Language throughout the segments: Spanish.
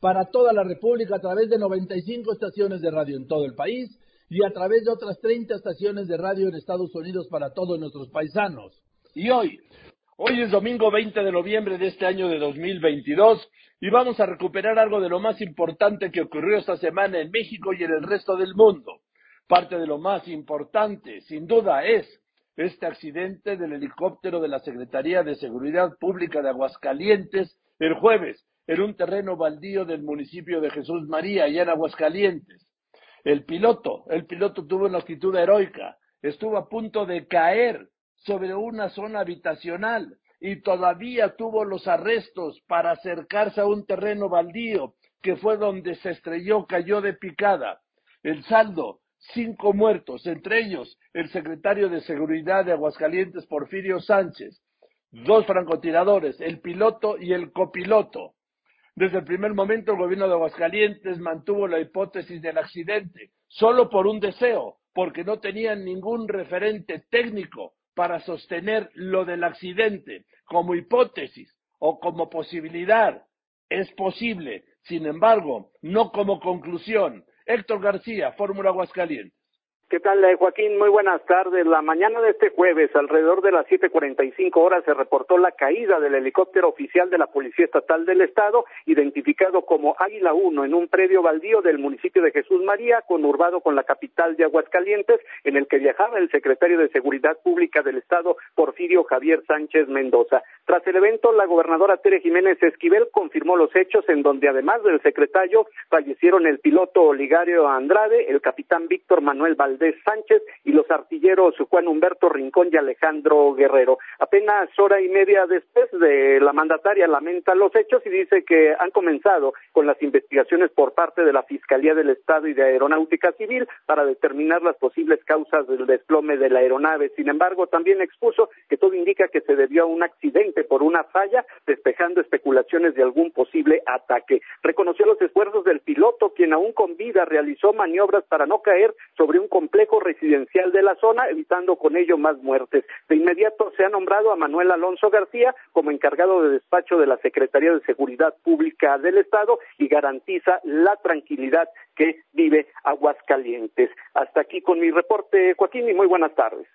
para toda la República a través de 95 estaciones de radio en todo el país y a través de otras 30 estaciones de radio en Estados Unidos para todos nuestros paisanos. Y hoy, hoy es domingo 20 de noviembre de este año de 2022 y vamos a recuperar algo de lo más importante que ocurrió esta semana en México y en el resto del mundo. Parte de lo más importante, sin duda, es este accidente del helicóptero de la Secretaría de Seguridad Pública de Aguascalientes el jueves en un terreno baldío del municipio de Jesús María, allá en Aguascalientes. El piloto, el piloto tuvo una actitud heroica, estuvo a punto de caer sobre una zona habitacional y todavía tuvo los arrestos para acercarse a un terreno baldío que fue donde se estrelló, cayó de picada. El saldo, cinco muertos, entre ellos el secretario de Seguridad de Aguascalientes, Porfirio Sánchez, dos francotiradores, el piloto y el copiloto. Desde el primer momento el gobierno de Aguascalientes mantuvo la hipótesis del accidente, solo por un deseo, porque no tenían ningún referente técnico para sostener lo del accidente como hipótesis o como posibilidad. Es posible, sin embargo, no como conclusión. Héctor García, Fórmula Aguascalientes. ¿Qué tal, eh, Joaquín? Muy buenas tardes. La mañana de este jueves, alrededor de las 7:45 horas, se reportó la caída del helicóptero oficial de la Policía Estatal del Estado, identificado como Águila 1, en un predio baldío del municipio de Jesús María, conurbado con la capital de Aguascalientes, en el que viajaba el secretario de Seguridad Pública del Estado, Porfirio Javier Sánchez Mendoza. Tras el evento, la gobernadora Tere Jiménez Esquivel confirmó los hechos en donde, además del secretario, fallecieron el piloto Oligario Andrade, el capitán Víctor Manuel Valdés, de Sánchez y los artilleros Juan Humberto Rincón y Alejandro Guerrero. Apenas hora y media después de la mandataria lamenta los hechos y dice que han comenzado con las investigaciones por parte de la Fiscalía del Estado y de Aeronáutica Civil para determinar las posibles causas del desplome de la aeronave. Sin embargo, también expuso que todo indica que se debió a un accidente por una falla, despejando especulaciones de algún posible ataque. Reconoció los esfuerzos del piloto, quien aún con vida realizó maniobras para no caer sobre un complejo residencial de la zona, evitando con ello más muertes. De inmediato se ha nombrado a Manuel Alonso García como encargado de despacho de la Secretaría de Seguridad Pública del Estado y garantiza la tranquilidad que vive Aguascalientes. Hasta aquí con mi reporte, Joaquín, y muy buenas tardes.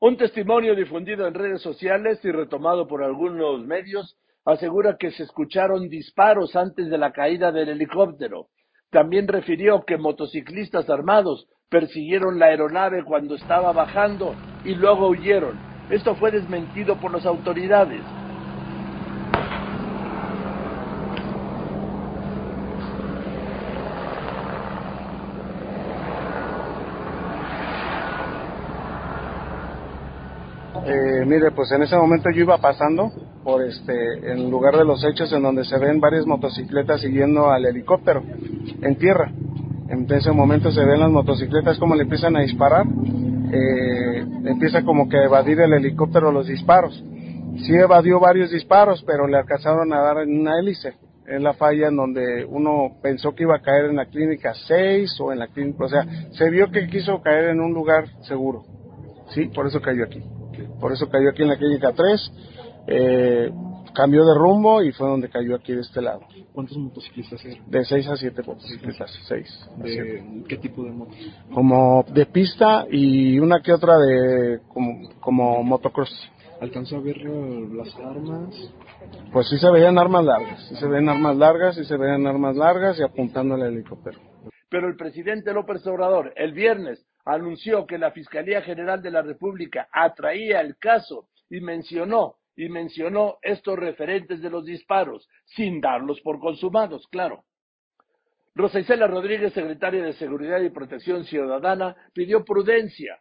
Un testimonio difundido en redes sociales y retomado por algunos medios asegura que se escucharon disparos antes de la caída del helicóptero. También refirió que motociclistas armados persiguieron la aeronave cuando estaba bajando y luego huyeron. Esto fue desmentido por las autoridades. Eh, mire, pues en ese momento yo iba pasando por este, en lugar de los hechos en donde se ven varias motocicletas siguiendo al helicóptero en tierra. En ese momento se ven las motocicletas como le empiezan a disparar, eh, empieza como que a evadir el helicóptero los disparos. Sí evadió varios disparos, pero le alcanzaron a dar en una hélice. Es la falla en donde uno pensó que iba a caer en la clínica 6 o en la clínica, o sea, se vio que quiso caer en un lugar seguro. Sí, por eso cayó aquí. Por eso cayó aquí en la clínica 3. Eh, cambió de rumbo y fue donde cayó aquí de este lado. ¿Cuántos motociclistas eran? De 6 a 7 motociclistas, 6. ¿De qué tipo de motos? Como de pista y una que otra de como, como motocross. ¿Alcanzó a ver las armas? Pues sí se veían armas largas, sí se veían armas largas, sí se veían armas largas y apuntando al helicóptero. Pero el presidente López Obrador el viernes anunció que la Fiscalía General de la República atraía el caso y mencionó y mencionó estos referentes de los disparos, sin darlos por consumados, claro. Rosa Isela Rodríguez, secretaria de Seguridad y Protección Ciudadana, pidió prudencia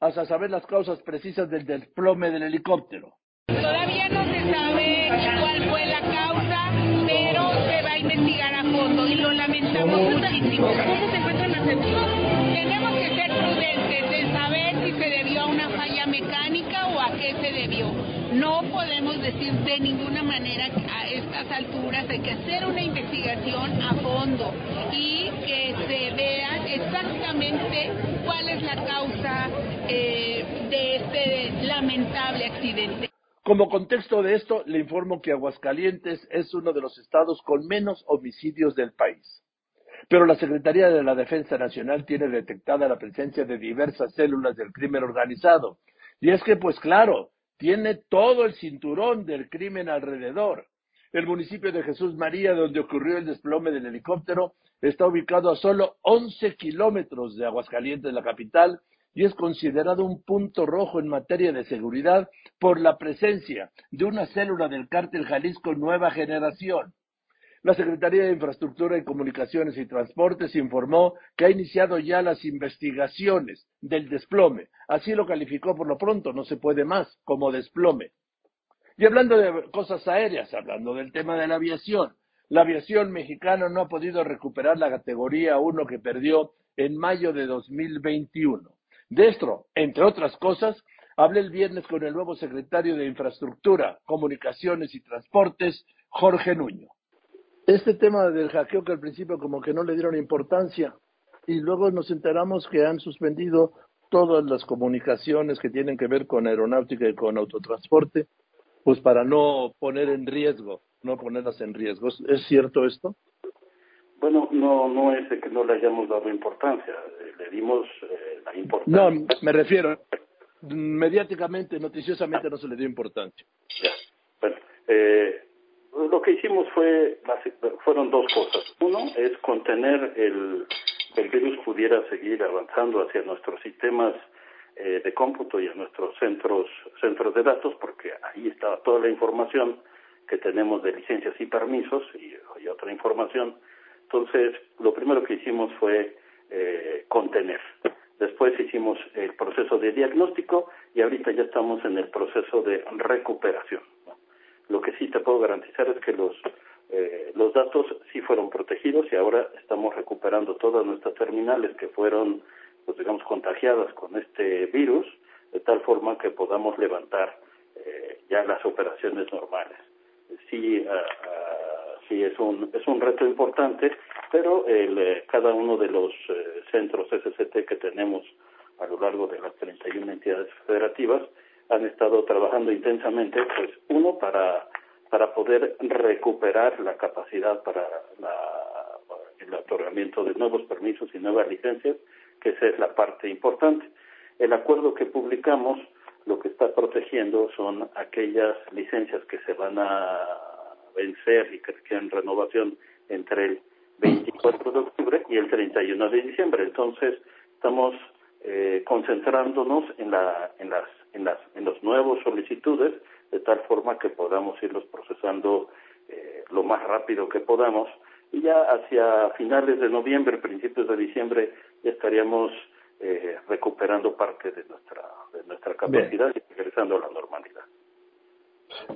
hasta saber las causas precisas del desplome del helicóptero. Todavía no se sabe cuál fue la causa, pero se va a investigar a fondo y lo lamentable muchísimo. ¿Cómo se encuentran las Tenemos que ser prudentes en saber si se debió a una falla mecánica o a qué se debió. No podemos decir de ninguna manera a estas alturas hay que hacer una investigación a fondo y que se vea exactamente cuál es la causa eh, de este lamentable accidente. Como contexto de esto, le informo que Aguascalientes es uno de los estados con menos homicidios del país. Pero la Secretaría de la Defensa Nacional tiene detectada la presencia de diversas células del crimen organizado. Y es que, pues claro, tiene todo el cinturón del crimen alrededor. El municipio de Jesús María, donde ocurrió el desplome del helicóptero, está ubicado a solo 11 kilómetros de Aguascalientes, la capital, y es considerado un punto rojo en materia de seguridad por la presencia de una célula del cártel Jalisco Nueva Generación. La Secretaría de Infraestructura y Comunicaciones y Transportes informó que ha iniciado ya las investigaciones del desplome. Así lo calificó por lo pronto, no se puede más, como desplome. Y hablando de cosas aéreas, hablando del tema de la aviación, la aviación mexicana no ha podido recuperar la categoría 1 que perdió en mayo de 2021. De esto, entre otras cosas, hablé el viernes con el nuevo secretario de Infraestructura, Comunicaciones y Transportes, Jorge Nuño. Este tema del hackeo que al principio como que no le dieron importancia y luego nos enteramos que han suspendido todas las comunicaciones que tienen que ver con aeronáutica y con autotransporte, pues para no poner en riesgo, no ponerlas en riesgo. ¿Es cierto esto? Bueno, no, no es de que no le hayamos dado importancia, eh, le dimos eh, la importancia. No, me refiero, mediáticamente, noticiosamente no se le dio importancia. Ya. Bueno, eh, lo que hicimos fue, fueron dos cosas. Uno es contener el, el virus pudiera seguir avanzando hacia nuestros sistemas eh, de cómputo y a nuestros centros, centros de datos, porque ahí estaba toda la información que tenemos de licencias y permisos y, y otra información entonces, lo primero que hicimos fue eh, contener. Después hicimos el proceso de diagnóstico y ahorita ya estamos en el proceso de recuperación. Lo que sí te puedo garantizar es que los, eh, los datos sí fueron protegidos y ahora estamos recuperando todas nuestras terminales que fueron, pues digamos, contagiadas con este virus, de tal forma que podamos levantar eh, ya las operaciones normales. Sí, sí es un, es un reto importante, pero el, eh, cada uno de los eh, centros SCT que tenemos a lo largo de las 31 entidades federativas han estado trabajando intensamente, pues uno para, para poder recuperar la capacidad para la, el otorgamiento de nuevos permisos y nuevas licencias, que esa es la parte importante. El acuerdo que publicamos lo que está protegiendo son aquellas licencias que se van a vencer y que requieren renovación entre el 24 de octubre y el 31 de diciembre. Entonces, estamos eh, concentrándonos en, la, en, las, en, las, en los nuevos solicitudes, de tal forma que podamos irlos procesando eh, lo más rápido que podamos. Y ya hacia finales de noviembre, principios de diciembre, ya estaríamos eh, recuperando parte de nuestra, de nuestra capacidad y regresando a la normalidad.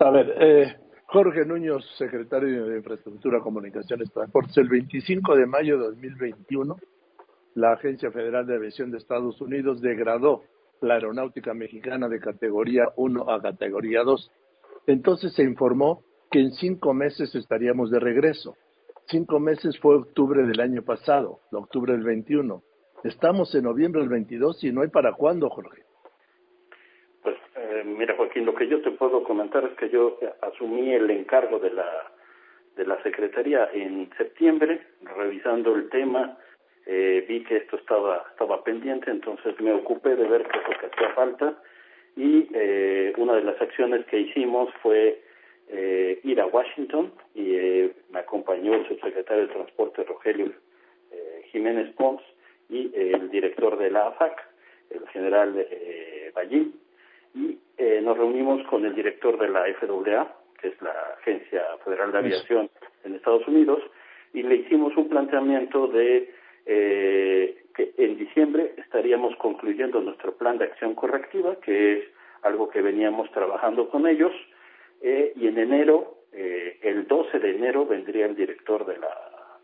A ver, eh, Jorge Núñez, secretario de Infraestructura, Comunicaciones y Transportes, el 25 de mayo de 2021, la Agencia Federal de Aviación de Estados Unidos degradó la aeronáutica mexicana de categoría 1 a categoría 2. Entonces se informó que en cinco meses estaríamos de regreso. Cinco meses fue octubre del año pasado, octubre del 21. Estamos en noviembre del 22 y no hay para cuándo, Jorge. Eh, mira, Joaquín, lo que yo te puedo comentar es que yo asumí el encargo de la de la Secretaría en septiembre, revisando el tema, eh, vi que esto estaba estaba pendiente, entonces me ocupé de ver qué es lo que hacía falta y eh, una de las acciones que hicimos fue eh, ir a Washington y eh, me acompañó el subsecretario de Transporte Rogelio eh, Jiménez Pons y el director de la AFAC, el general eh, Ballín, y eh, nos reunimos con el director de la FAA, que es la Agencia Federal de Aviación en Estados Unidos, y le hicimos un planteamiento de eh, que en diciembre estaríamos concluyendo nuestro plan de acción correctiva, que es algo que veníamos trabajando con ellos, eh, y en enero, eh, el 12 de enero, vendría el director de la,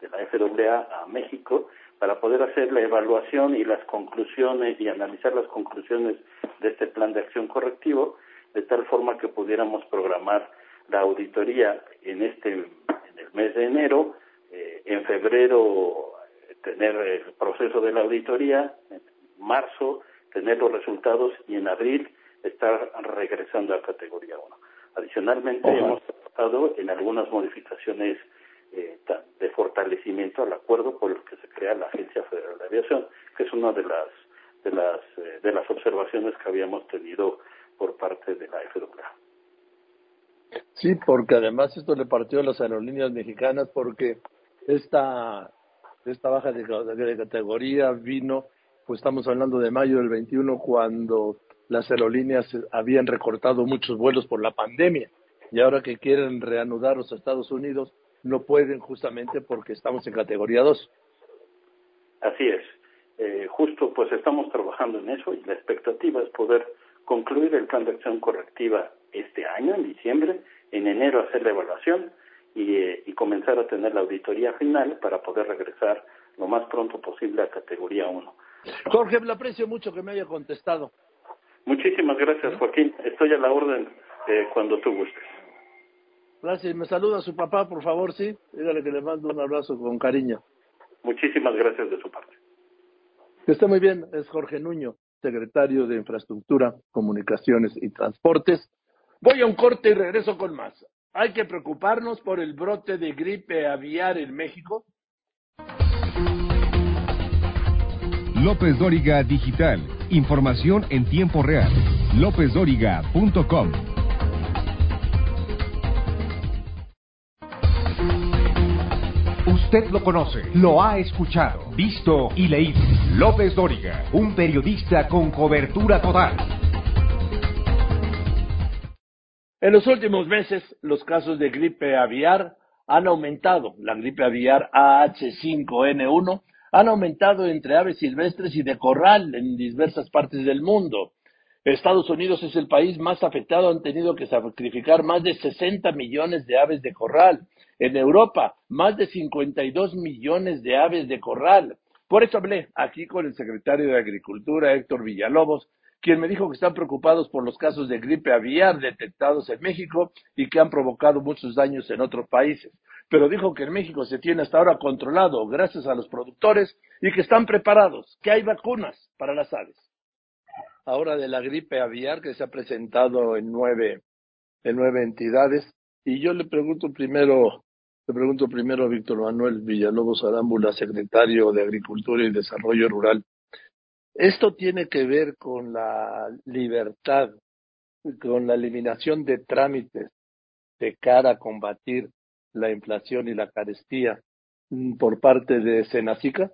de la la FAA a México para poder hacer la evaluación y las conclusiones y analizar las conclusiones de este plan de acción correctivo de tal forma que pudiéramos programar la auditoría en este en el mes de enero eh, en febrero tener el proceso de la auditoría en marzo tener los resultados y en abril estar regresando a categoría 1. Adicionalmente, hemos trabajado en algunas modificaciones eh, fortalecimiento al acuerdo por el que se crea la Agencia Federal de Aviación, que es una de las de las eh, de las observaciones que habíamos tenido por parte de la FAA. Sí, porque además esto le partió a las aerolíneas mexicanas porque esta esta baja de, de categoría vino, pues estamos hablando de mayo del 21 cuando las aerolíneas habían recortado muchos vuelos por la pandemia y ahora que quieren reanudar los Estados Unidos no pueden justamente porque estamos en categoría 2. Así es. Eh, justo pues estamos trabajando en eso y la expectativa es poder concluir el plan de acción correctiva este año, en diciembre, en enero hacer la evaluación y, eh, y comenzar a tener la auditoría final para poder regresar lo más pronto posible a categoría 1. Jorge, le aprecio mucho que me haya contestado. Muchísimas gracias, Joaquín. Estoy a la orden eh, cuando tú gustes. Gracias. Me saluda a su papá, por favor, sí. Dígale que le mando un abrazo con cariño. Muchísimas gracias de su parte. Que esté muy bien. Es Jorge Nuño, secretario de Infraestructura, Comunicaciones y Transportes. Voy a un corte y regreso con más. ¿Hay que preocuparnos por el brote de gripe aviar en México? López Dóriga Digital. Información en tiempo real. LópezDóriga.com. Usted lo conoce, lo ha escuchado, visto y leído. López Dóriga, un periodista con cobertura total. En los últimos meses, los casos de gripe aviar han aumentado. La gripe aviar AH5N1 han aumentado entre aves silvestres y de corral en diversas partes del mundo. Estados Unidos es el país más afectado, han tenido que sacrificar más de 60 millones de aves de corral. En Europa, más de 52 millones de aves de corral. Por eso hablé aquí con el secretario de Agricultura, Héctor Villalobos, quien me dijo que están preocupados por los casos de gripe aviar detectados en México y que han provocado muchos daños en otros países pero dijo que en México se tiene hasta ahora controlado gracias a los productores y que están preparados, que hay vacunas para las aves. Ahora de la gripe aviar que se ha presentado en nueve, en nueve entidades, y yo le pregunto primero, le pregunto primero a Víctor Manuel Villalobos Arámbula, secretario de Agricultura y Desarrollo Rural. Esto tiene que ver con la libertad, con la eliminación de trámites de cara a combatir la inflación y la carestía por parte de Senacica?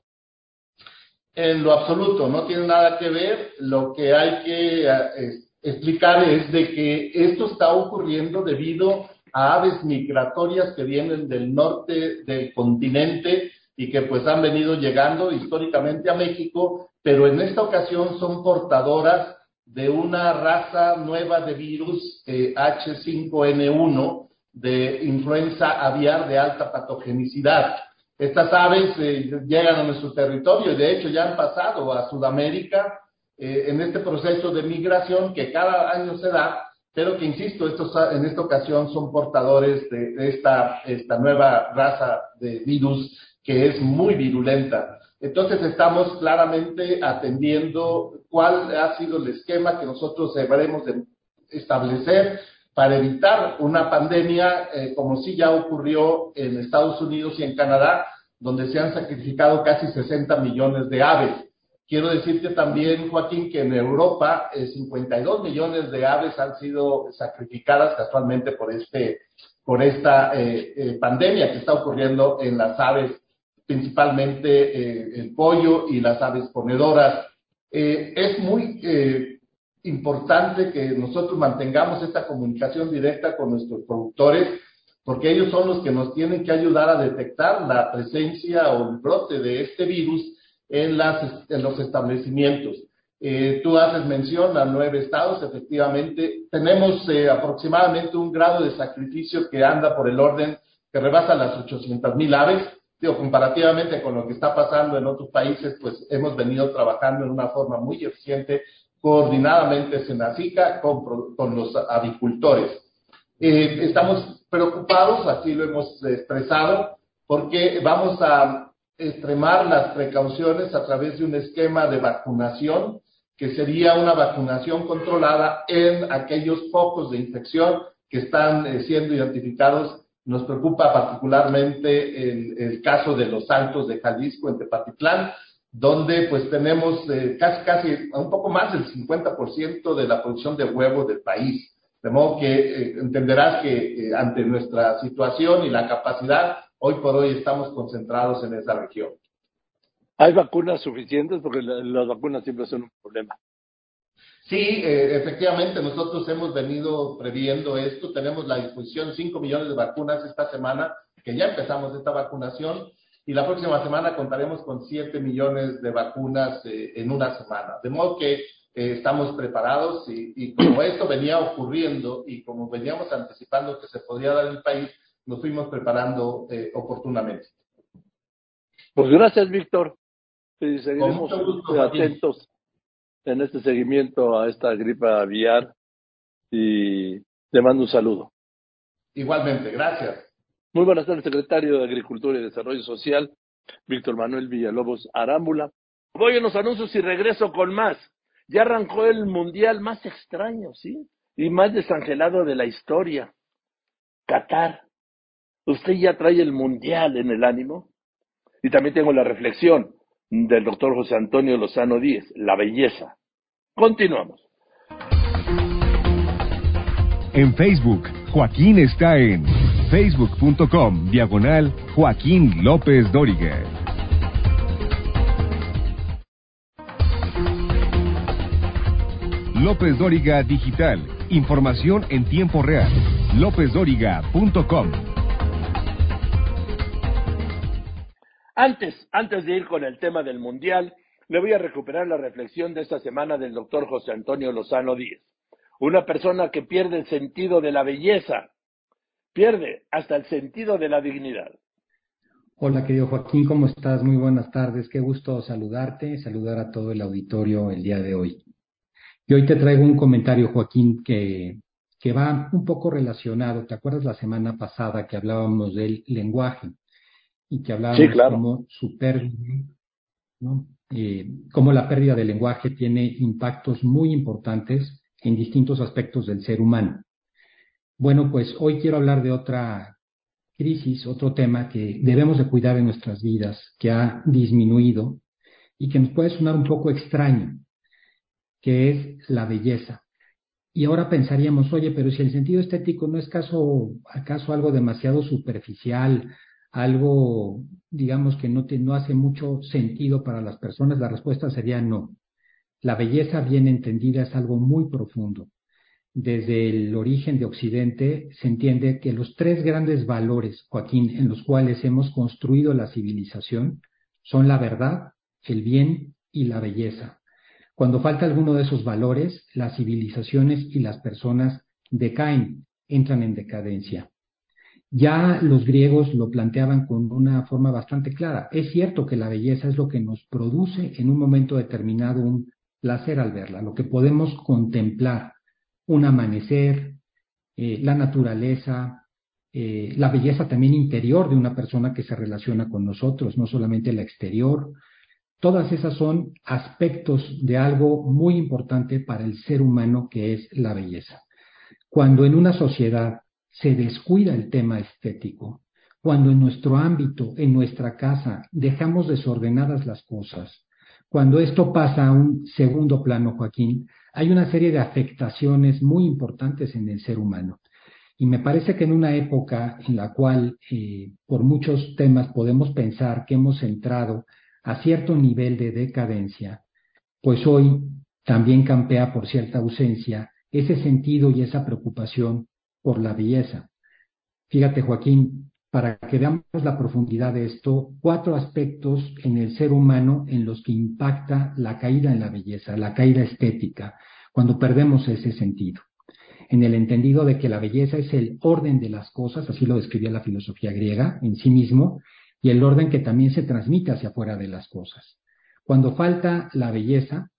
En lo absoluto, no tiene nada que ver. Lo que hay que eh, explicar es de que esto está ocurriendo debido a aves migratorias que vienen del norte del continente y que pues han venido llegando históricamente a México, pero en esta ocasión son portadoras de una raza nueva de virus eh, H5N1 de influenza aviar de alta patogenicidad. Estas aves eh, llegan a nuestro territorio y de hecho ya han pasado a Sudamérica eh, en este proceso de migración que cada año se da, pero que, insisto, estos, en esta ocasión son portadores de, esta, esta nueva raza de virus que es muy virulenta. Entonces estamos claramente atendiendo cuál ha sido el esquema que nosotros deberemos de establecer para evitar una pandemia eh, como sí ya ocurrió en Estados Unidos y en Canadá, donde se han sacrificado casi 60 millones de aves. Quiero decirte también, Joaquín, que en Europa 52 eh, millones de aves han sido sacrificadas casualmente por, este, por esta eh, pandemia que está ocurriendo en las aves, principalmente el pollo y las aves ponedoras. es muy importante que nosotros mantengamos esta comunicación directa con nuestros productores, porque ellos son los que nos tienen que ayudar a detectar la presencia o el brote de este virus en, las, en los establecimientos. Eh, tú haces mención a nueve estados, efectivamente. Tenemos eh, aproximadamente un grado de sacrificio que anda por el orden que rebasa las 800 mil aves. digo, comparativamente con lo que está pasando en otros países, pues hemos venido trabajando en una forma muy eficiente, coordinadamente Senacica con, con los avicultores. Eh, estamos preocupados, así lo hemos expresado, porque vamos a extremar las precauciones a través de un esquema de vacunación, que sería una vacunación controlada en aquellos focos de infección que están eh, siendo identificados. Nos preocupa particularmente el, el, caso de los Altos de Jalisco en Tepatitlán, donde pues tenemos eh, casi, casi un poco más del 50% de la producción de huevo del país. De modo que eh, entenderás que eh, ante nuestra situación y la capacidad, hoy por hoy estamos concentrados en esa región. ¿Hay vacunas suficientes? Porque la, las vacunas siempre son un problema. Sí, eh, efectivamente, nosotros hemos venido previendo esto. Tenemos la disposición 5 millones de vacunas esta semana, que ya empezamos esta vacunación, y la próxima semana contaremos con 7 millones de vacunas eh, en una semana. De modo que eh, estamos preparados y, y, como esto venía ocurriendo y como veníamos anticipando que se podría dar en el país, nos fuimos preparando eh, oportunamente. Pues gracias, Víctor. Y seguiremos gusto, atentos en este seguimiento a esta gripa aviar y te mando un saludo. Igualmente, gracias. Muy buenas tardes, secretario de Agricultura y Desarrollo Social, Víctor Manuel Villalobos Arámbula. Voy a los anuncios y regreso con más. Ya arrancó el mundial más extraño, ¿sí? Y más desangelado de la historia. Qatar. ¿Usted ya trae el mundial en el ánimo? Y también tengo la reflexión del doctor José Antonio Lozano Díez, la belleza. Continuamos. En Facebook, Joaquín está en facebook.com diagonal Joaquín López Dóriga. López Dóriga Digital. Información en tiempo real. LópezDóriga.com. Antes, antes de ir con el tema del Mundial, le voy a recuperar la reflexión de esta semana del doctor José Antonio Lozano Díez. Una persona que pierde el sentido de la belleza, pierde hasta el sentido de la dignidad. Hola, querido Joaquín, ¿cómo estás? Muy buenas tardes. Qué gusto saludarte, saludar a todo el auditorio el día de hoy. Y hoy te traigo un comentario, Joaquín, que, que va un poco relacionado. ¿Te acuerdas la semana pasada que hablábamos del lenguaje? Y que hablábamos sí, claro. como su pérdida, ¿no? Eh, cómo la pérdida del lenguaje tiene impactos muy importantes en distintos aspectos del ser humano. Bueno, pues hoy quiero hablar de otra crisis, otro tema que debemos de cuidar en nuestras vidas, que ha disminuido y que nos puede sonar un poco extraño, que es la belleza. Y ahora pensaríamos, oye, pero si el sentido estético no es caso, acaso algo demasiado superficial, algo, digamos, que no, te, no hace mucho sentido para las personas, la respuesta sería no. La belleza bien entendida es algo muy profundo. Desde el origen de Occidente se entiende que los tres grandes valores, Joaquín, en los cuales hemos construido la civilización son la verdad, el bien y la belleza. Cuando falta alguno de esos valores, las civilizaciones y las personas decaen, entran en decadencia. Ya los griegos lo planteaban con una forma bastante clara. Es cierto que la belleza es lo que nos produce en un momento determinado un placer al verla, lo que podemos contemplar, un amanecer, eh, la naturaleza, eh, la belleza también interior de una persona que se relaciona con nosotros, no solamente la exterior. Todas esas son aspectos de algo muy importante para el ser humano que es la belleza. Cuando en una sociedad se descuida el tema estético, cuando en nuestro ámbito, en nuestra casa, dejamos desordenadas las cosas, cuando esto pasa a un segundo plano, Joaquín, hay una serie de afectaciones muy importantes en el ser humano. Y me parece que en una época en la cual eh, por muchos temas podemos pensar que hemos entrado a cierto nivel de decadencia, pues hoy también campea por cierta ausencia ese sentido y esa preocupación por la belleza. Fíjate, Joaquín, para que veamos la profundidad de esto, cuatro aspectos en el ser humano en los que impacta la caída en la belleza, la caída estética, cuando perdemos ese sentido. En el entendido de que la belleza es el orden de las cosas, así lo describía la filosofía griega en sí mismo, y el orden que también se transmite hacia afuera de las cosas. Cuando falta la belleza,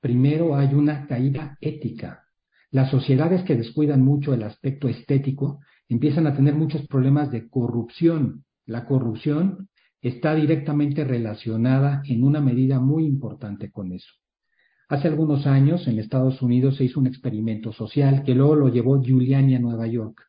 primero hay una caída ética. Las sociedades que descuidan mucho el aspecto estético empiezan a tener muchos problemas de corrupción. La corrupción está directamente relacionada en una medida muy importante con eso. Hace algunos años en Estados Unidos se hizo un experimento social que luego lo llevó Giuliani a Nueva York.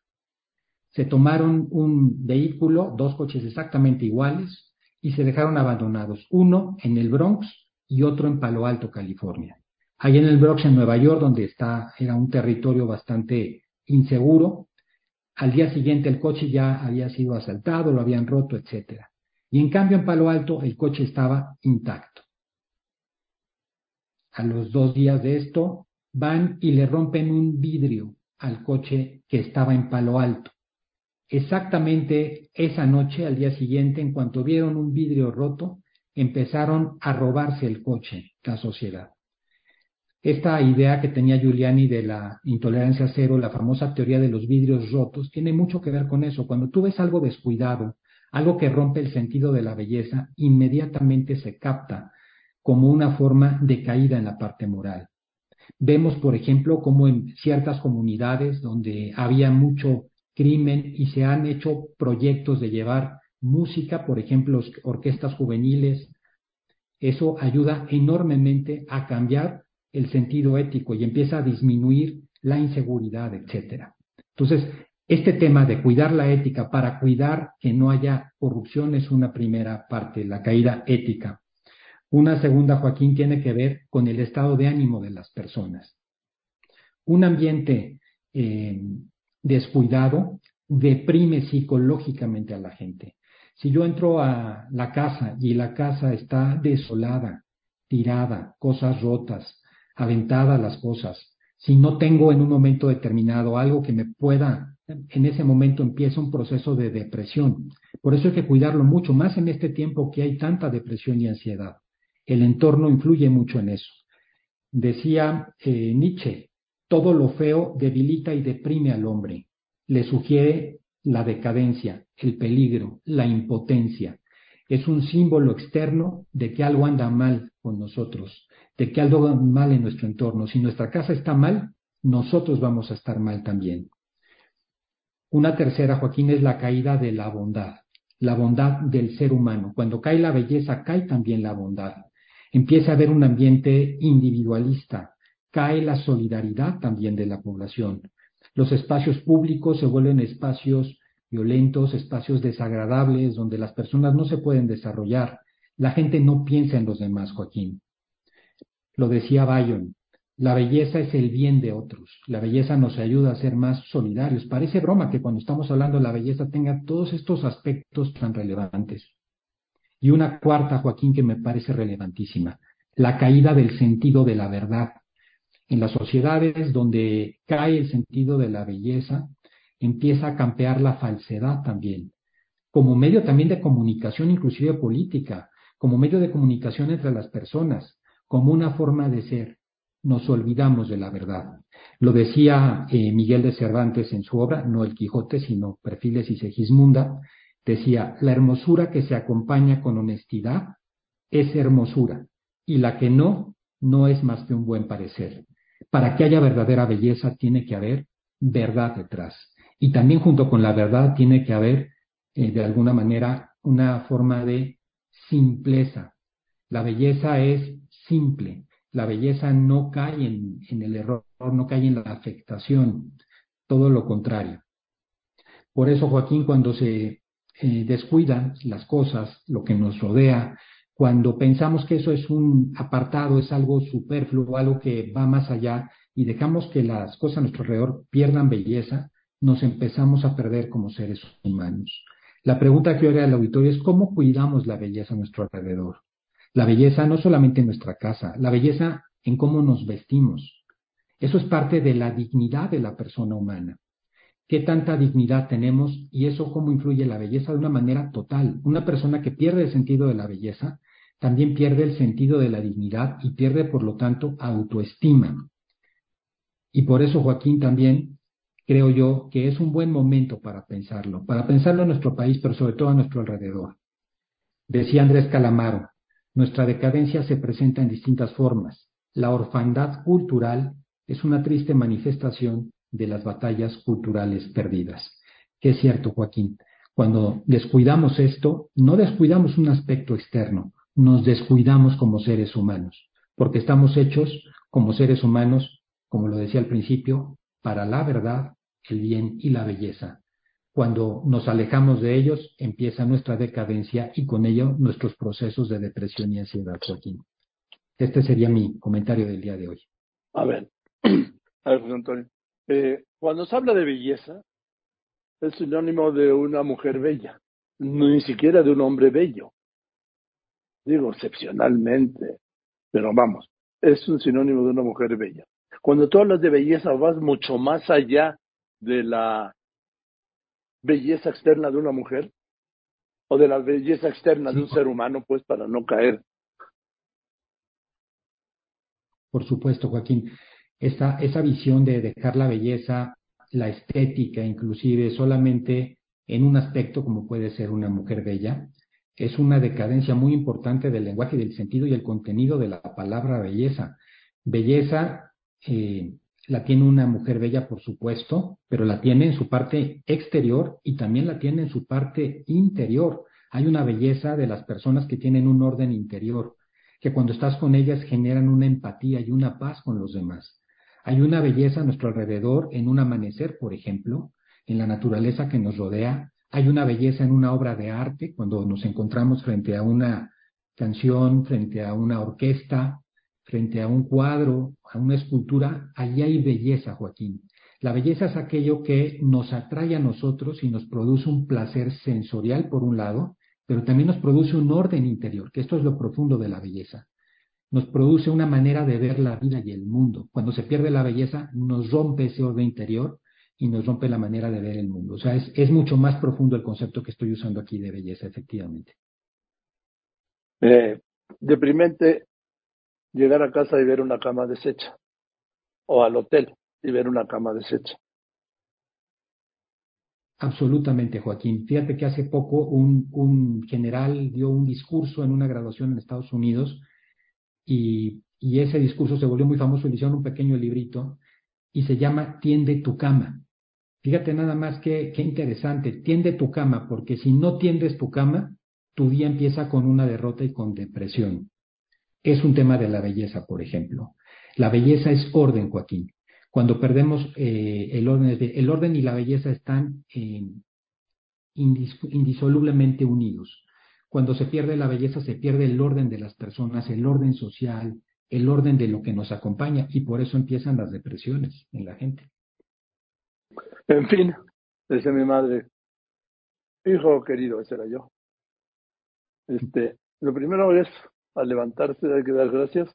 Se tomaron un vehículo, dos coches exactamente iguales, y se dejaron abandonados, uno en el Bronx y otro en Palo Alto, California. Ahí en el Bronx, en Nueva York, donde está, era un territorio bastante inseguro, al día siguiente el coche ya había sido asaltado, lo habían roto, etc. Y en cambio en Palo Alto el coche estaba intacto a los dos días de esto, van y le rompen un vidrio al coche que estaba en Palo Alto. Exactamente esa noche, al día siguiente, en cuanto vieron un vidrio roto, empezaron a robarse el coche, la sociedad. Esta idea que tenía Giuliani de la intolerancia cero, la famosa teoría de los vidrios rotos, tiene mucho que ver con eso. Cuando tú ves algo descuidado, algo que rompe el sentido de la belleza, inmediatamente se capta como una forma de caída en la parte moral. Vemos, por ejemplo, cómo en ciertas comunidades donde había mucho crimen y se han hecho proyectos de llevar música, por ejemplo, orquestas juveniles, eso ayuda enormemente a cambiar el sentido ético y empieza a disminuir la inseguridad, etcétera. Entonces, este tema de cuidar la ética para cuidar que no haya corrupción es una primera parte, la caída ética. Una segunda, Joaquín, tiene que ver con el estado de ánimo de las personas. Un ambiente eh, descuidado deprime psicológicamente a la gente. Si yo entro a la casa y la casa está desolada, tirada, cosas rotas, aventadas las cosas, si no tengo en un momento determinado algo que me pueda, en ese momento empieza un proceso de depresión. Por eso hay que cuidarlo mucho, más en este tiempo que hay tanta depresión y ansiedad. El entorno influye mucho en eso. Decía eh, Nietzsche, todo lo feo debilita y deprime al hombre. Le sugiere la decadencia, el peligro, la impotencia. Es un símbolo externo de que algo anda mal con nosotros, de que algo anda mal en nuestro entorno. Si nuestra casa está mal, nosotros vamos a estar mal también. Una tercera, Joaquín, es la caída de la bondad, la bondad del ser humano. Cuando cae la belleza, cae también la bondad empieza a haber un ambiente individualista, cae la solidaridad también de la población. Los espacios públicos se vuelven espacios violentos, espacios desagradables, donde las personas no se pueden desarrollar. La gente no piensa en los demás, Joaquín. Lo decía Bayon, la belleza es el bien de otros. La belleza nos ayuda a ser más solidarios. Parece broma que cuando estamos hablando de la belleza tenga todos estos aspectos tan relevantes. Y una cuarta, Joaquín, que me parece relevantísima, la caída del sentido de la verdad. En las sociedades donde cae el sentido de la belleza, empieza a campear la falsedad también, como medio también de comunicación, inclusive política, como medio de comunicación entre las personas, como una forma de ser. Nos olvidamos de la verdad. Lo decía eh, Miguel de Cervantes en su obra, no El Quijote, sino Perfiles y Segismunda, Decía, la hermosura que se acompaña con honestidad es hermosura y la que no, no es más que un buen parecer. Para que haya verdadera belleza tiene que haber verdad detrás. Y también junto con la verdad tiene que haber, eh, de alguna manera, una forma de simpleza. La belleza es simple. La belleza no cae en, el error, no cae en la afectación. Todo lo contrario. Por eso, Joaquín, cuando se eh, descuidan las cosas, lo que nos rodea, cuando pensamos que eso es un apartado, es algo superfluo, algo que va más allá y dejamos que las cosas a nuestro alrededor pierdan belleza, nos empezamos a perder como seres humanos. La pregunta que yo haré al auditorio es cómo cuidamos la belleza a nuestro alrededor. La belleza no solamente en nuestra casa, la belleza en cómo nos vestimos. Eso es parte de la dignidad de la persona humana qué tanta dignidad tenemos y eso cómo influye la belleza de una manera total. Una persona que pierde el sentido de la belleza también pierde el sentido de la dignidad y pierde, por lo tanto, autoestima. Y por eso, Joaquín, también creo yo que es un buen momento para pensarlo, para pensarlo en nuestro país, pero sobre todo a nuestro alrededor. Decía Andrés Calamaro, nuestra decadencia se presenta en distintas formas. La orfandad cultural es una triste manifestación de las batallas culturales perdidas. Que es cierto, Joaquín. Cuando descuidamos esto, no descuidamos un aspecto externo, nos descuidamos como seres humanos, porque estamos hechos como seres humanos, como lo decía al principio, para la verdad, el bien y la belleza. Cuando nos alejamos de ellos, empieza nuestra decadencia y con ello nuestros procesos de depresión y ansiedad, Joaquín. Este sería mi comentario del día de hoy. A ver, a ver, José Antonio. Eh, cuando se habla de belleza, es sinónimo de una mujer bella, ni siquiera de un hombre bello. Digo, excepcionalmente, pero vamos, es un sinónimo de una mujer bella. Cuando tú hablas de belleza, vas mucho más allá de la belleza externa de una mujer o de la belleza externa de un ser humano, pues para no caer. Por supuesto, Joaquín. Esa, esa visión de dejar la belleza, la estética, inclusive solamente en un aspecto como puede ser una mujer bella, es una decadencia muy importante del lenguaje, del sentido y el contenido de la palabra belleza. Belleza eh, la tiene una mujer bella, por supuesto, pero la tiene en su parte exterior y también la tiene en su parte interior. Hay una belleza de las personas que tienen un orden interior, que cuando estás con ellas generan una empatía y una paz con los demás. Hay una belleza a nuestro alrededor en un amanecer, por ejemplo, en la naturaleza que nos rodea. Hay una belleza en una obra de arte, cuando nos encontramos frente a una canción, frente a una orquesta, frente a un cuadro, a una escultura, allí hay belleza, Joaquín. La belleza es aquello que nos atrae a nosotros y nos produce un placer sensorial, por un lado, pero también nos produce un orden interior, que esto es lo profundo de la belleza. Nos produce una manera de ver la vida y el mundo. Cuando se pierde la belleza, nos rompe ese orden interior y nos rompe la manera de ver el mundo. O sea, es, mucho más profundo el concepto que estoy usando aquí de belleza, efectivamente. Eh, deprimente llegar a casa y ver una cama deshecha, o al hotel y ver una cama deshecha. Absolutamente, Joaquín. Fíjate que hace poco un, general dio un discurso en una graduación en Estados Unidos y, y ese discurso se volvió muy famoso, le hicieron un pequeño librito y se llama Tiende tu cama. Fíjate nada más que, qué interesante, tiende tu cama, porque si no tiendes tu cama, tu día empieza con una derrota y con depresión es un tema de la belleza, por ejemplo. La belleza es orden, Joaquín. Cuando perdemos eh, el orden, el orden y la belleza están eh, indisolublemente unidos. Cuando se pierde la belleza, se pierde el orden de las personas, el orden social, el orden de lo que nos acompaña, y por eso empiezan las depresiones en la gente. En fin, decía mi madre, hijo querido, ese era yo. Este, lo primero es al levantarse hay que dar gracias,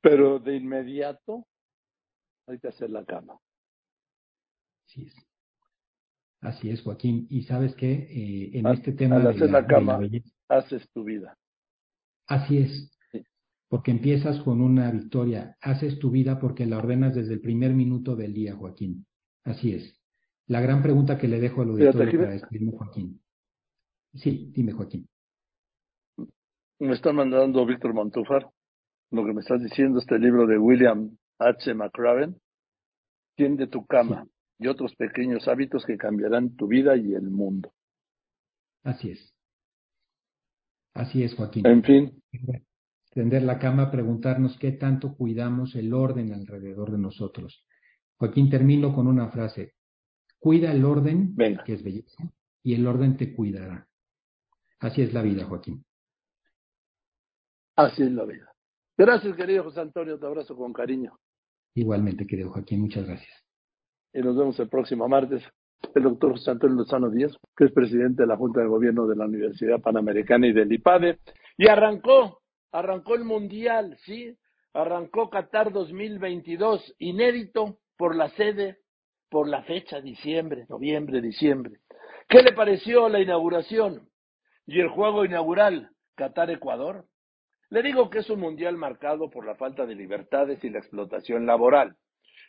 pero de inmediato hay que hacer la cama. Así es. Así es, Joaquín. Y sabes que eh, en este tema al hacer la, cama, haces tu vida. Así es. Porque empiezas con una victoria, haces tu vida porque la ordenas desde el primer minuto del día, Joaquín. Así es. La gran pregunta que le dejo al auditorio para despedirme, Joaquín. Sí, dime, Joaquín me está mandando Víctor Montúfar, lo que me estás diciendo, este libro de William H. McRaven, Tiende tu cama y otros pequeños hábitos que cambiarán tu vida y el mundo. Así es. Así es, Joaquín. En fin. Tender la cama, preguntarnos qué tanto cuidamos el orden alrededor de nosotros. Joaquín, termino con una frase. Cuida el orden, que es belleza, y el orden te cuidará. Así es la vida, Joaquín. Así es la vida. Gracias, querido José Antonio. Te abrazo con cariño. Igualmente, querido Joaquín. Muchas gracias. Y nos vemos el próximo martes. El doctor José Antonio Lozano Díaz, que es presidente de la Junta de Gobierno de la Universidad Panamericana y del IPADE. Y arrancó, arrancó el Mundial, ¿sí? Arrancó Qatar 2022, inédito por la sede, por la fecha, diciembre, noviembre, diciembre. ¿Qué le pareció la inauguración y el juego inaugural Qatar-Ecuador? Le digo que es un mundial marcado por la falta de libertades y la explotación laboral.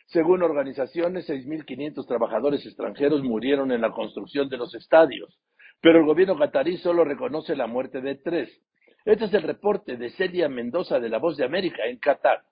Según organizaciones, 6.500 trabajadores extranjeros murieron en la construcción de los estadios. pero el gobierno catarí solo reconoce la muerte de tres. Este es el reporte de Celia Mendoza de La Voz de América en Qatar.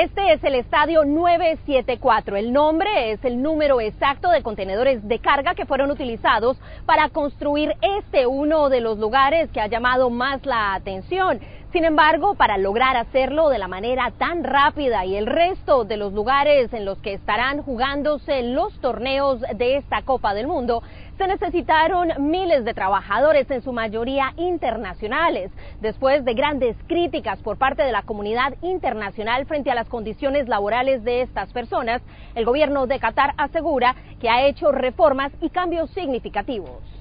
Este es el estadio 974. El nombre es el número exacto de contenedores de carga que fueron utilizados para construir este uno de los lugares que ha llamado más la atención. Sin embargo, para lograr hacerlo de la manera tan rápida y el resto de los lugares en los que estarán jugándose los torneos de esta Copa del Mundo, se necesitaron miles de trabajadores, en su mayoría internacionales, después de grandes críticas por parte de la comunidad internacional frente a las condiciones laborales de estas personas. El gobierno de Qatar asegura que ha hecho reformas y cambios significativos.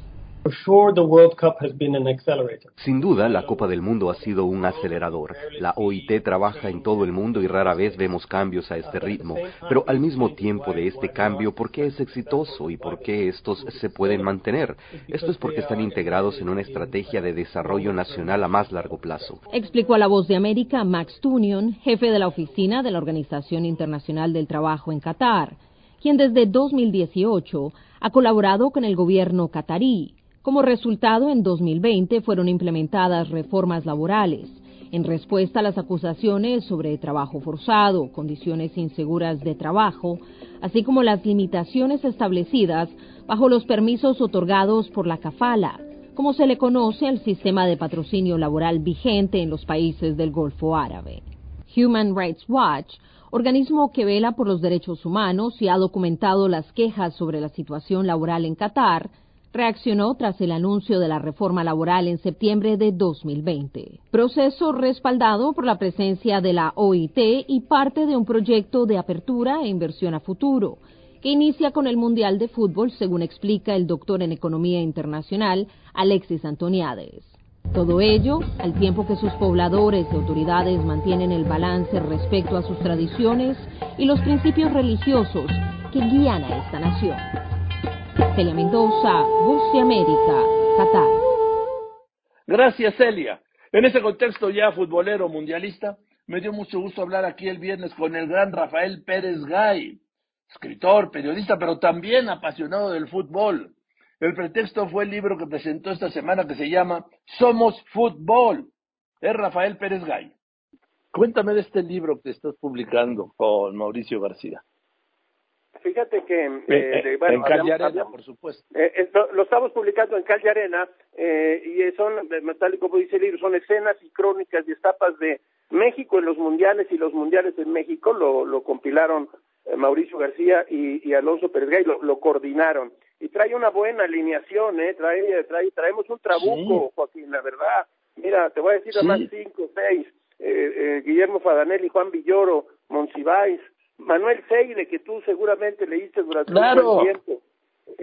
Sin duda, la Copa del Mundo ha sido un acelerador. La OIT trabaja en todo el mundo y rara vez vemos cambios a este ritmo. Pero al mismo tiempo de este cambio, ¿por qué es exitoso y por qué estos se pueden mantener? Esto es porque están integrados en una estrategia de desarrollo nacional a más largo plazo. Explicó a la voz de América Max Tunion, jefe de la oficina de la Organización Internacional del Trabajo en Qatar, quien desde 2018 ha colaborado con el gobierno qatarí como resultado, en 2020 fueron implementadas reformas laborales en respuesta a las acusaciones sobre trabajo forzado, condiciones inseguras de trabajo, así como las limitaciones establecidas bajo los permisos otorgados por la CAFALA, como se le conoce al sistema de patrocinio laboral vigente en los países del Golfo Árabe. Human Rights Watch, organismo que vela por los derechos humanos y ha documentado las quejas sobre la situación laboral en Qatar, reaccionó tras el anuncio de la reforma laboral en septiembre de 2020. Proceso respaldado por la presencia de la OIT y parte de un proyecto de apertura e inversión a futuro, que inicia con el Mundial de Fútbol, según explica el doctor en Economía Internacional Alexis Antoniades. Todo ello al tiempo que sus pobladores y autoridades mantienen el balance respecto a sus tradiciones y los principios religiosos que guían a esta nación. Celia Mendoza, Voz América, Qatar. Gracias, Celia. En ese contexto ya futbolero mundialista, me dio mucho gusto hablar aquí el viernes con el gran Rafael Pérez Gay, escritor, periodista, pero también apasionado del fútbol. El pretexto fue el libro que presentó esta semana que se llama Somos Fútbol. Es Rafael Pérez Gay. Cuéntame de este libro que estás publicando con Mauricio García. Fíjate que... Eh, eh, en Calle Arena, por supuesto. Eh, lo, estamos publicando en Calle Arena y son, tal y como dice el libro, son escenas y crónicas y etapas de México en los mundiales y los mundiales en México. Lo, lo compilaron Mauricio García y, Alonso Pérez Gay, lo, coordinaron. Y trae una buena alineación, ¿eh? Trae, trae, traemos un trabuco, Joaquín, la verdad. Mira, te voy a decir además cinco, seis. Guillermo Fadanelli, Juan Villoro, Monsiváis, Manuel Seile, que tú seguramente leíste durante un tiempo.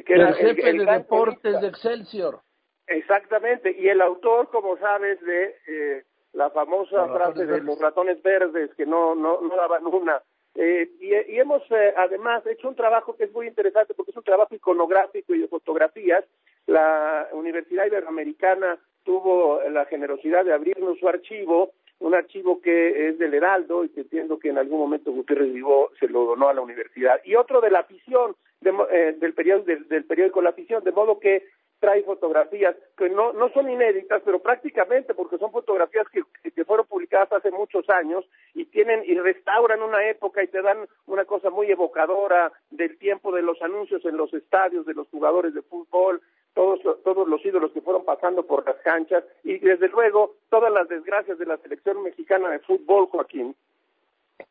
Que era el jefe de deportes de Excelsior. Exactamente, y el autor, como sabes, de eh, la famosa frase de los ratones verdes que no, no, no daban una. Eh, y, y, hemos eh, además hecho un trabajo que es muy interesante porque es un trabajo iconográfico y de fotografías. La Universidad Iberoamericana tuvo la generosidad de abrirnos su archivo un archivo que es del Heraldo y que entiendo que en algún momento Gutiérrez Vivó se lo donó a la universidad, y otro de la afición, eh, del, periódico, del, periódico La Afición, de modo que trae fotografías que no, no son inéditas, pero prácticamente porque son fotografías que, que fueron publicadas hace muchos años y tienen y restauran una época y te dan una cosa muy evocadora del tiempo de los anuncios en los estadios de los jugadores de fútbol, todos, todos los ídolos que fueron pasando por las canchas y desde luego todas las desgracias de la selección mexicana de fútbol, Joaquín.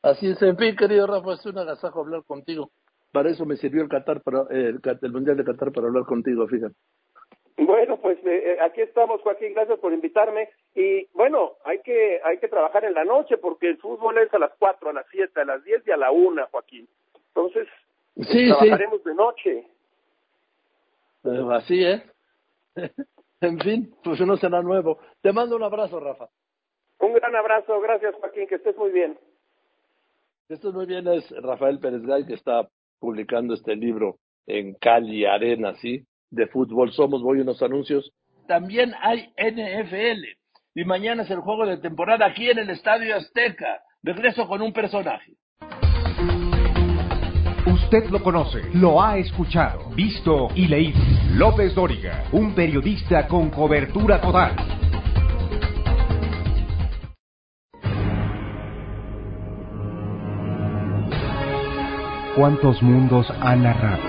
Así es, en fin, querido Rafa, es un agasajo hablar contigo. Para eso me sirvió el Qatar, para, el, Mundial de Qatar para hablar contigo, fíjate. Bueno, pues eh, eh, aquí estamos, Joaquín, gracias por invitarme. Y bueno, hay que hay que trabajar en la noche porque el fútbol es a las 4, a las 7, a las 10 y a la 1, Joaquín. Entonces, sí, trabajaremos de noche. Así es. en fin, pues no será nuevo. Te mando un abrazo, Rafa. Un gran abrazo, gracias Joaquín, que estés muy bien. Que estés muy bien, es Rafael Pérez Gay que está publicando este libro en Cali Arena, ¿sí? De fútbol somos, voy unos anuncios. También hay NFL y mañana es el juego de temporada aquí en el Estadio Azteca. Regreso con un personaje Usted lo conoce, lo ha escuchado, visto y leído. López Dóriga, un periodista con cobertura total. ¿Cuántos mundos ha narrado?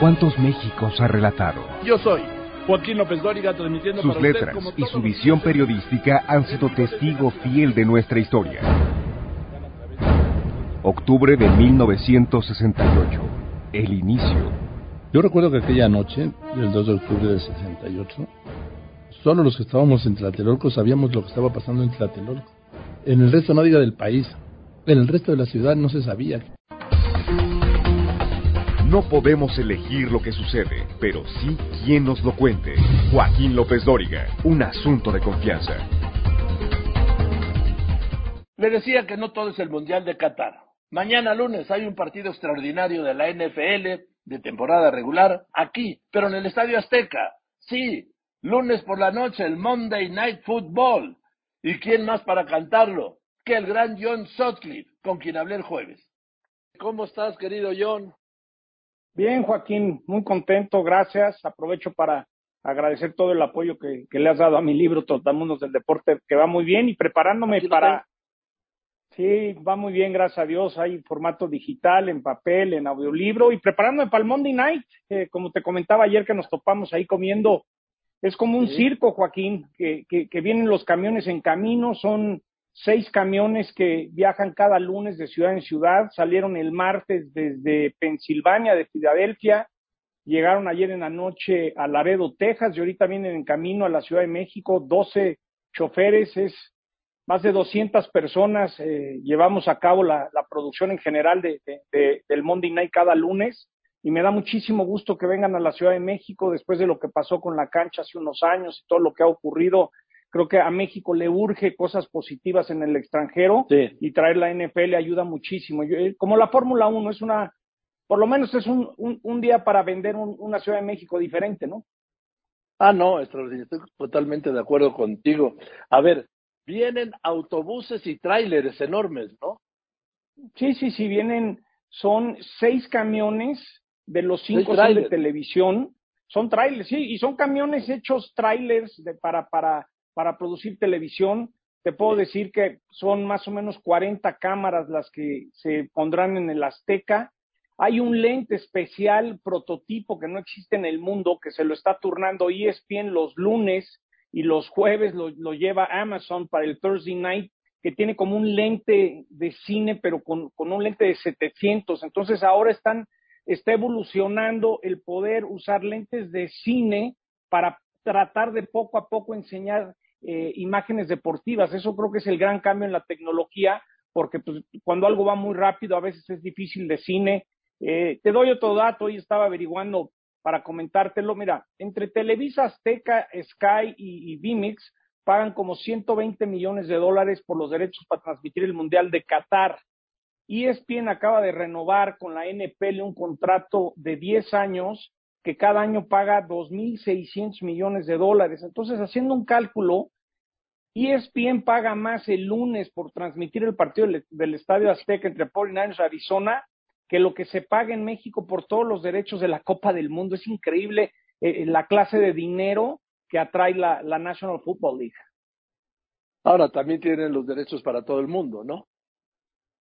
¿Cuántos Méxicos ha relatado? Yo soy Joaquín López Dóriga transmitiendo Sus para usted letras como y su visión periodística han sido testigo fiel de nuestra historia. Octubre de 1968. El inicio. Yo recuerdo que aquella noche, del 2 de octubre del 68, solo los que estábamos en Tlatelolco sabíamos lo que estaba pasando en Tlatelolco. En el resto, no diga del país, en el resto de la ciudad no se sabía. No podemos elegir lo que sucede, pero sí quien nos lo cuente. Joaquín López Dóriga, un asunto de confianza. Le decía que no todo es el Mundial de Qatar. Mañana lunes hay un partido extraordinario de la NFL de temporada regular aquí, pero en el Estadio Azteca. Sí, lunes por la noche el Monday Night Football. ¿Y quién más para cantarlo que el gran John Sutcliffe, con quien hablé el jueves? ¿Cómo estás, querido John? Bien, Joaquín, muy contento, gracias. Aprovecho para agradecer todo el apoyo que, que le has dado a mi libro Trotamundos del Deporte, que va muy bien, y preparándome para... Sí, va muy bien, gracias a Dios. Hay formato digital, en papel, en audiolibro, y preparándome para el Monday Night, eh, como te comentaba ayer que nos topamos ahí comiendo. Es como un Sí. circo, Joaquín, que, que, que vienen los camiones en camino, son seis camiones que viajan cada lunes de ciudad en ciudad, salieron el martes desde Pensilvania, de Filadelfia, llegaron ayer en la noche a Laredo, Texas, y ahorita vienen en camino a la Ciudad de México, 12 choferes, es más de 200 personas, eh, llevamos a cabo la, la producción en general de, de- de- del Monday Night cada lunes, y me da muchísimo gusto que vengan a la Ciudad de México después de lo que pasó con la cancha hace unos años y todo lo que ha ocurrido. Creo que a México le urge cosas positivas en el extranjero Sí. y traer la NFL ayuda muchísimo. Yo, eh, como la Fórmula 1 es una, por lo menos es un, un, un día para vender un- una Ciudad de México diferente, ¿no? Ah, no, extraordinario. Estoy totalmente de acuerdo contigo. A ver, vienen autobuses y tráileres enormes, ¿no? Sí, sí, sí, vienen, son seis camiones, de los cinco son de televisión, son trailers, sí, y son camiones hechos trailers de, para, para, para producir televisión. Te puedo decir que son más o menos 40 cámaras las que se pondrán en el Azteca. Hay un lente especial, prototipo que no existe en el mundo, que se lo está turnando ESPN los lunes y los jueves lo, lo lleva Amazon para el Thursday Night, que tiene como un lente de cine, pero con, con un lente de 700. Entonces ahora están, está evolucionando el poder usar lentes de cine para tratar de poco a poco enseñar eh, imágenes deportivas. Eso creo que es el gran cambio en la tecnología, porque pues, cuando algo va muy rápido a veces es difícil de cine. Eh, te doy otro dato, hoy estaba averiguando para comentártelo. Mira, entre Televisa, Azteca, Sky y, y Vimix pagan como 120 millones de dólares por los derechos para transmitir el Mundial de Qatar. ESPN acaba de renovar con la NPL un contrato de 10 años que cada año paga 2.600 millones de dólares. Entonces, haciendo un cálculo, ESPN paga más el lunes por transmitir el partido del, Estadio Azteca entre 49ers y Arizona que lo que se paga en México por todos los derechos de la Copa del Mundo. Es increíble eh, la clase de dinero que atrae la, la National Football League. Ahora también tienen los derechos para todo el mundo, ¿no?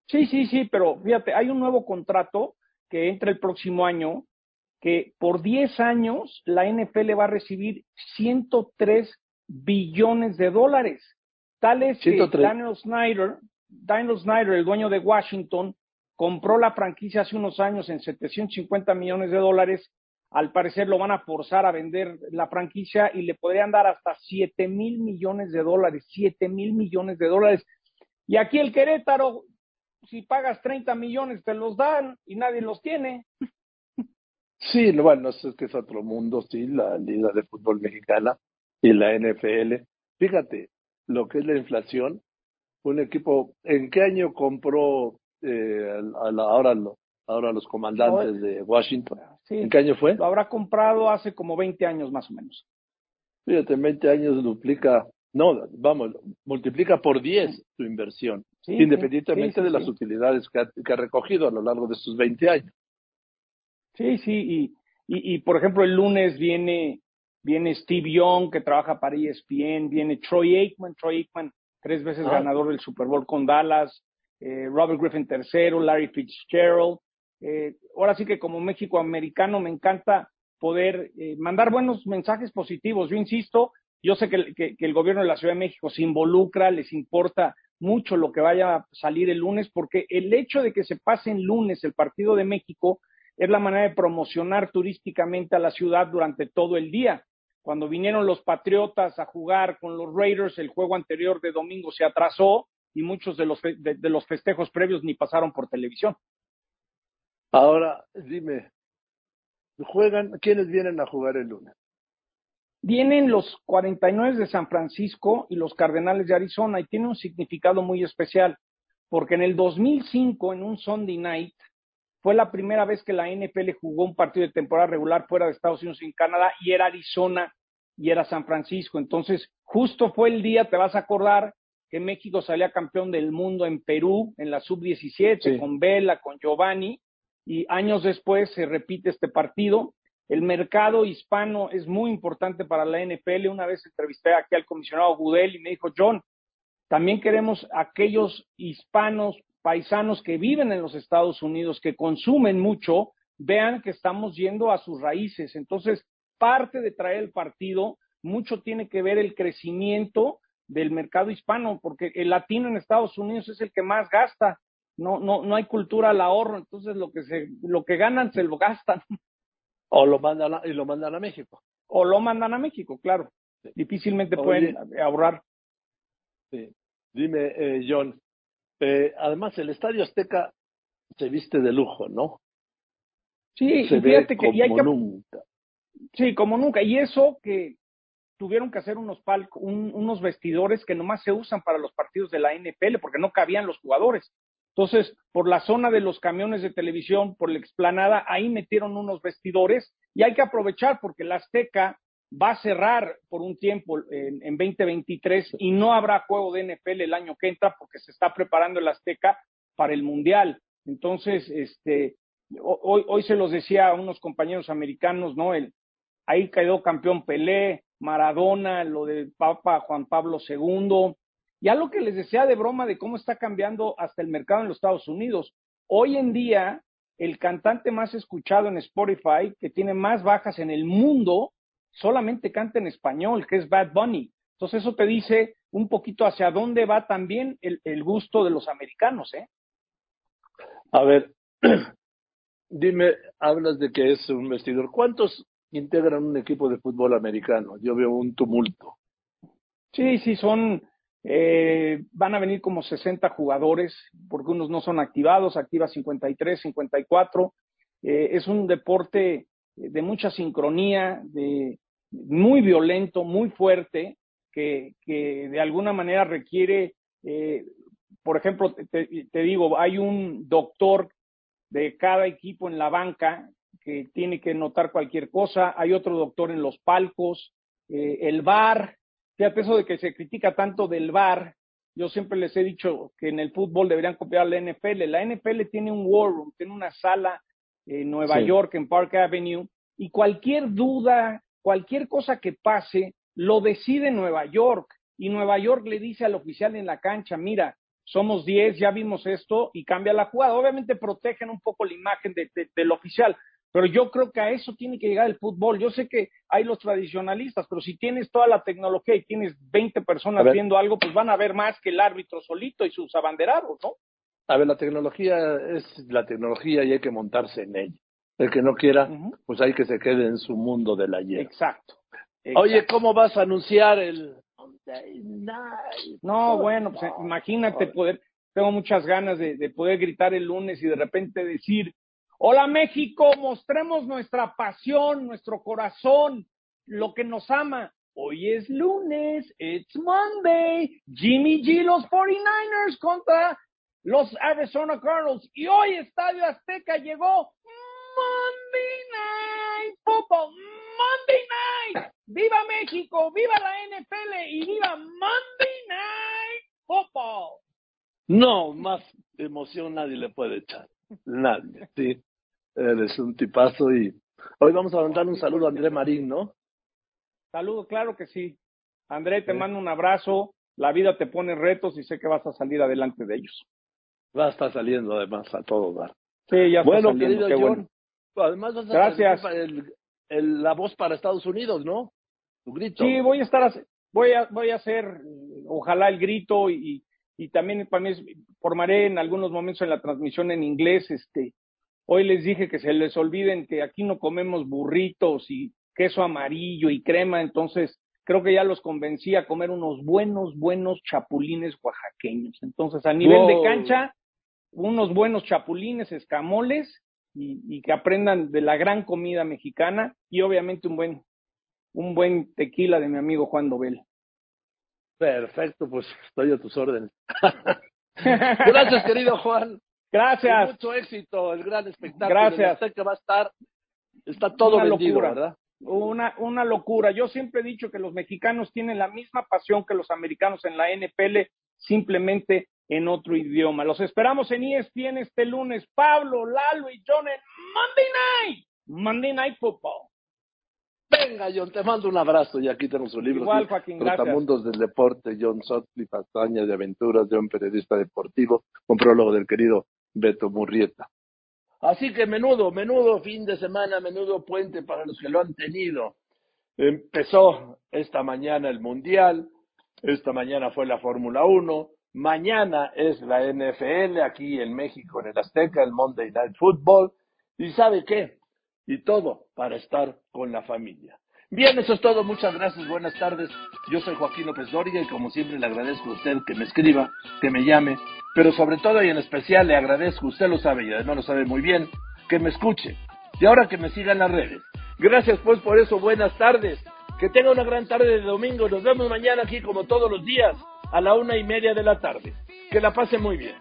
Sí, sí, sí, pero fíjate, hay un nuevo contrato que entra el próximo año que por 10 años la NFL va a recibir 103 billones de dólares. Tal es que 103. Daniel Snyder, Daniel Snyder, el dueño de Washington, compró la franquicia hace unos años en 750 millones de dólares. Al parecer lo van a forzar a vender la franquicia y le podrían dar hasta 7 mil millones de dólares, 7 mil millones de dólares. Y aquí el Querétaro, si pagas 30 millones, te los dan y nadie los tiene. Sí, no, bueno, es que es otro mundo, sí, la Liga de Fútbol Mexicana y la NFL. Fíjate, lo que es la inflación, un equipo, ¿en qué año compró eh, a la- ahora, lo- ahora los comandantes de Washington? Sí, ¿En qué año fue? Lo habrá comprado hace como 20 años más o menos. Fíjate, en 20 años duplica, no, vamos, multiplica por 10 su inversión. independientemente de las utilidades que ha, recogido a lo largo de sus 20 años. Sí, sí, y, y, por ejemplo el lunes viene, viene Steve Young que trabaja para ESPN, viene Troy Aikman, Troy Aikman tres veces ah. ganador del Super Bowl con Dallas, eh, Robert Griffin tercero, Larry Fitzgerald. Eh, ahora sí que como México americano me encanta poder eh, mandar buenos mensajes positivos. Yo insisto, yo sé que, que, el gobierno de la Ciudad de México se involucra, les importa mucho lo que vaya a salir el lunes, porque el hecho de que se pase en lunes el partido de México es la manera de promocionar turísticamente a la ciudad durante todo el día. Cuando vinieron los Patriotas a jugar con los Raiders, el juego anterior de domingo se atrasó y muchos de los, de, los festejos previos ni pasaron por televisión. Ahora, dime, ¿juegan? ¿Quiénes vienen a jugar el lunes? Vienen los 49 de San Francisco y los Cardenales de Arizona y tiene un significado muy especial, porque en el 2005, en un Sunday night, fue la primera vez que la NFL jugó un partido de temporada regular fuera de Estados Unidos y en Canadá y era Arizona y era San Francisco. Entonces, justo fue el día, te vas a acordar, que México salía campeón del mundo en Perú, en la sub-17, con Vela, con Giovanni, y años después se repite este partido. El mercado hispano es muy importante para la NFL. Una vez entrevisté aquí al comisionado Gudel y me dijo, John, también queremos aquellos hispanos paisanos que viven en los Estados Unidos, que consumen mucho, vean que estamos yendo a sus raíces. Entonces, parte de traer el partido, mucho tiene que ver el crecimiento del mercado hispano, porque el latino en Estados Unidos es el que más gasta. No, no, no hay cultura al ahorro, entonces lo que se, lo que ganan se lo gastan. O lo mandan a, y lo mandan a México. O lo mandan a México, claro. Difícilmente pueden ahorrar. Sí. Dime, eh, John, eh, además, el Estadio Azteca se viste de lujo, ¿no? Sí, fíjate que, como nunca. Sí, como nunca. Y eso que tuvieron que hacer unos palcos, unos vestidores que nomás se usan para los partidos de la NPL porque no cabían los jugadores. Entonces, por la zona de los camiones de televisión, por la explanada, ahí metieron unos vestidores y hay que aprovechar porque la Azteca va a cerrar por un tiempo en, 2023 y no habrá juego de NFL el año que entra porque se está preparando el Azteca para el Mundial. Entonces, este, hoy, hoy se los decía a unos compañeros americanos, ¿no? El, ahí quedó campeón Pelé, Maradona, lo del Papa Juan Pablo II. Ya lo que les decía de broma de cómo está cambiando hasta el mercado en los Estados Unidos. Hoy en día, el cantante más escuchado en Spotify, que tiene más bajas en el mundo, solamente canta en español, que es Bad Bunny. Entonces eso te dice un poquito hacia dónde va también el, el gusto de los americanos, ¿eh? A ver, dime, hablas de que es un vestidor. ¿Cuántos integran un equipo de fútbol americano? Yo veo un tumulto. Sí, sí, son, eh, van a venir como 60 jugadores, porque unos no son activados, activa 53, 54. Eh, es un deporte de mucha sincronía, de, muy violento, muy fuerte, que, que de alguna manera requiere, eh, por ejemplo, te, te, digo, hay un doctor de cada equipo en la banca que tiene que notar cualquier cosa, hay otro doctor en los palcos, eh, el bar, fíjate eso de que se critica tanto del bar, yo siempre les he dicho que en el fútbol deberían copiar la NFL, la NFL tiene un war room, tiene una sala en Nueva York, en Park Avenue, y cualquier duda, cualquier cosa que pase, lo decide Nueva York. Y Nueva York le dice al oficial en la cancha, mira, somos 10, ya vimos esto y cambia la jugada. Obviamente protegen un poco la imagen del oficial, pero yo creo que a eso tiene que llegar el fútbol. Yo sé que hay los tradicionalistas, pero si tienes toda la tecnología y tienes 20 personas viendo algo, pues van a ver más que el árbitro solito y sus abanderados, ¿no? A ver, la tecnología es la tecnología y hay que montarse en ella. El que no quiera, pues hay que se quede en su mundo de la hierba. Exacto. Oye, ¿cómo vas a anunciar el No, bueno, pues imagínate poder, tengo muchas ganas de, de poder gritar el lunes y de repente decir, hola México, mostremos nuestra pasión, nuestro corazón, lo que nos ama. Hoy es lunes, it's Monday, Jimmy G, los 49ers contra los Arizona Cardinals. Y hoy Estadio Azteca llegó Monday Night Football, Monday Night. ¡Viva México! ¡Viva la NFL! ¡Y viva Monday Night Football! No, más emoción nadie le puede echar. Nadie, sí. Eres un tipazo y hoy vamos a mandar un saludo a André Marín, ¿no? Saludo, claro que sí. André, te mando un abrazo. La vida te pone retos y sé que vas a salir adelante de ellos. Va a estar saliendo además a todo dar. Sí, ya está Bueno, saliendo, querido qué John, bueno. además vas a Gracias. el- el- la voz para Estados Unidos, ¿no? Tu grito. Sí, voy a estar, hace- voy a, voy a hacer, ojalá el grito y, y también para mí es- formaré en algunos momentos en la transmisión en inglés. Este, hoy les dije que se les olviden que aquí no comemos burritos y queso amarillo y crema, entonces creo que ya los convencí a comer unos buenos, buenos chapulines oaxaqueños. Entonces, a nivel de cancha, unos buenos chapulines, escamoles y, y que aprendan de la gran comida mexicana y obviamente un buen, un buen tequila de mi amigo Juan Dobel. Perfecto, pues estoy a tus órdenes. Gracias, querido Juan. Gracias. Y mucho éxito, el gran espectáculo. Gracias. Sé que va a estar, está todo Una vendido, locura. ¿verdad? Una, una locura. Yo siempre he dicho que los mexicanos tienen la misma pasión que los americanos en la NFL, simplemente en otro idioma. Los esperamos en ESPN este lunes. Pablo, Lalo y John en Monday Night. Monday Night Football. Venga, John, te mando un abrazo y aquí tenemos su libro. Igual, Joaquín. Trotamundos del Deporte, John Sutcliffe, Hazañas de Aventuras de un periodista deportivo, con prólogo del querido Beto Murrieta. Así que menudo, menudo fin de semana, menudo puente para los que lo han tenido. Empezó esta mañana el Mundial, esta mañana fue la Fórmula 1, mañana es la NFL aquí en México, en el Azteca, el Monday Night Football. ¿Y sabe qué? Y todo para estar con la familia. Bien, eso es todo. Muchas gracias. Buenas tardes. Yo soy Joaquín López Dóriga y como siempre le agradezco a usted que me escriba, que me llame, pero sobre todo y en especial le agradezco, usted lo sabe y además lo sabe muy bien, que me escuche. Y ahora que me siga en las redes. Gracias pues por eso. Buenas tardes. Que tenga una gran tarde de domingo. Nos vemos mañana aquí como todos los días a la una y media de la tarde. Que la pase muy bien.